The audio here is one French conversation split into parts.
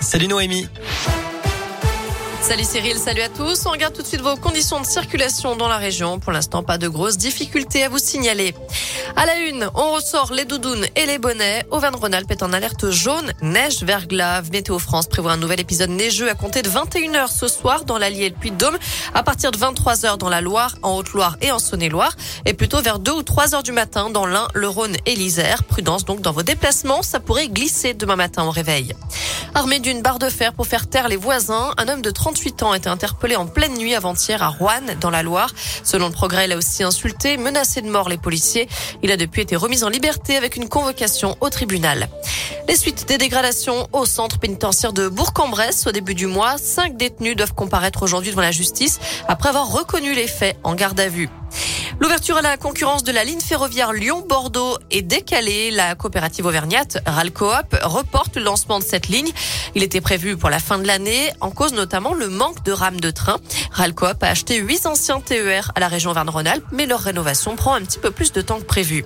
Salut Noémie. Salut Cyril, salut à tous. On regarde tout de suite vos conditions de circulation dans la région. Pour l'instant, pas de grosses difficultés à vous signaler. À la une, on ressort les doudounes et les bonnets. Auvergne-Rhône-Alpes est en alerte jaune, neige, verglas. Météo France prévoit un nouvel épisode neigeux à compter de 21h ce soir dans l'Allier et le Puy-de-Dôme, à partir de 23h dans la Loire, en Haute-Loire et en Saône-et-Loire, et plutôt vers 2 ou 3 heures du matin dans l'Ain, le Rhône et l'Isère. Prudence donc dans vos déplacements, ça pourrait glisser demain matin au réveil. Armé d'une barre de fer pour faire taire les voisins, un homme de 38 ans a été interpellé en pleine nuit avant-hier à Rouen, dans la Loire. Selon le progrès, il a aussi insulté, menacé de mort les policiers. Il a depuis été remis en liberté avec une convocation au tribunal. Les suites des dégradations au centre pénitentiaire de Bourg-en-Bresse au début du mois, cinq détenus doivent comparaître aujourd'hui devant la justice après avoir reconnu les faits en garde à vue. L'ouverture à la concurrence de la ligne ferroviaire Lyon-Bordeaux est décalée. La coopérative auvergnate Ralcoop reporte le lancement de cette ligne. Il était prévu pour la fin de l'année, en cause notamment le manque de rames de train. Ralcoop a acheté huit anciens TER à la région Auvergne-Rhône-Alpes, mais leur rénovation prend un petit peu plus de temps que prévu.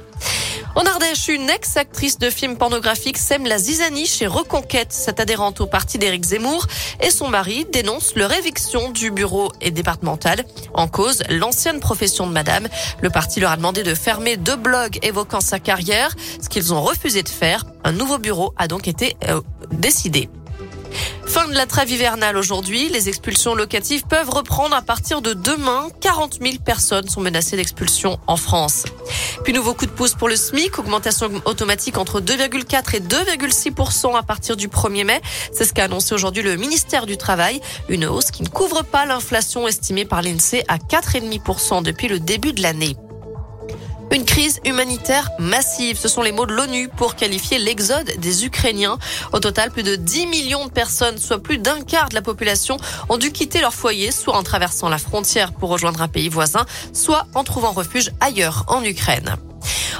En Ardèche, une ex-actrice de films pornographiques sème la zizanie chez Reconquête. Cette adhérente au parti d'Éric Zemmour et son mari dénoncent leur éviction du bureau et départemental. En cause, l'ancienne profession de madame. Le parti leur a demandé de fermer deux blogs évoquant sa carrière, ce qu'ils ont refusé de faire. Un nouveau bureau a donc été euh, décidé. Fin de la trêve hivernale aujourd'hui. Les expulsions locatives peuvent reprendre à partir de demain. 40 000 personnes sont menacées d'expulsion en France. Puis nouveau coup de pouce pour le SMIC, augmentation automatique entre 2,4 et 2,6 à partir du 1er mai. C'est ce qu'a annoncé aujourd'hui le ministère du Travail. Une hausse qui ne couvre pas l'inflation estimée par l'INSEE à 4,5% depuis le début de l'année. Une crise humanitaire massive, ce sont les mots de l'ONU pour qualifier l'exode des Ukrainiens. Au total, plus de 10 millions de personnes, soit plus d'un quart de la population, ont dû quitter leur foyer, soit en traversant la frontière pour rejoindre un pays voisin, soit en trouvant refuge ailleurs en Ukraine.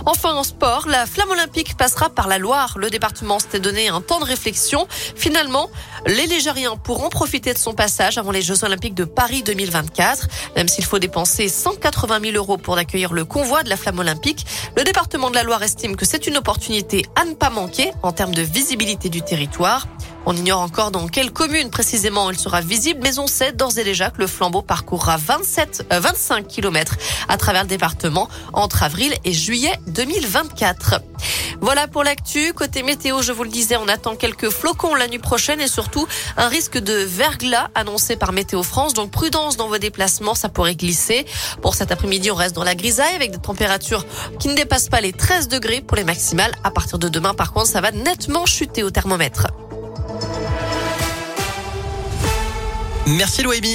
Enfin, en sport, la flamme olympique passera par la Loire. Le département s'était donné un temps de réflexion. Finalement, les Légériens pourront profiter de son passage avant les Jeux olympiques de Paris 2024. Même s'il faut dépenser 180 000 euros pour accueillir le convoi de la flamme olympique, le département de la Loire estime que c'est une opportunité à ne pas manquer en termes de visibilité du territoire. On ignore encore dans quelle commune précisément elle sera visible, mais on sait d'ores et déjà que le flambeau parcourra 27, 25 km à travers le département entre avril et juillet 2024. Voilà pour l'actu. Côté météo, je vous le disais, on attend quelques flocons la nuit prochaine et surtout un risque de verglas annoncé par Météo France. Donc prudence dans vos déplacements, ça pourrait glisser. Pour cet après-midi, on reste dans la grisaille avec des températures qui ne dépassent pas les 13 degrés pour les maximales. À partir de demain, par contre, ça va nettement chuter au thermomètre. Merci Louébi.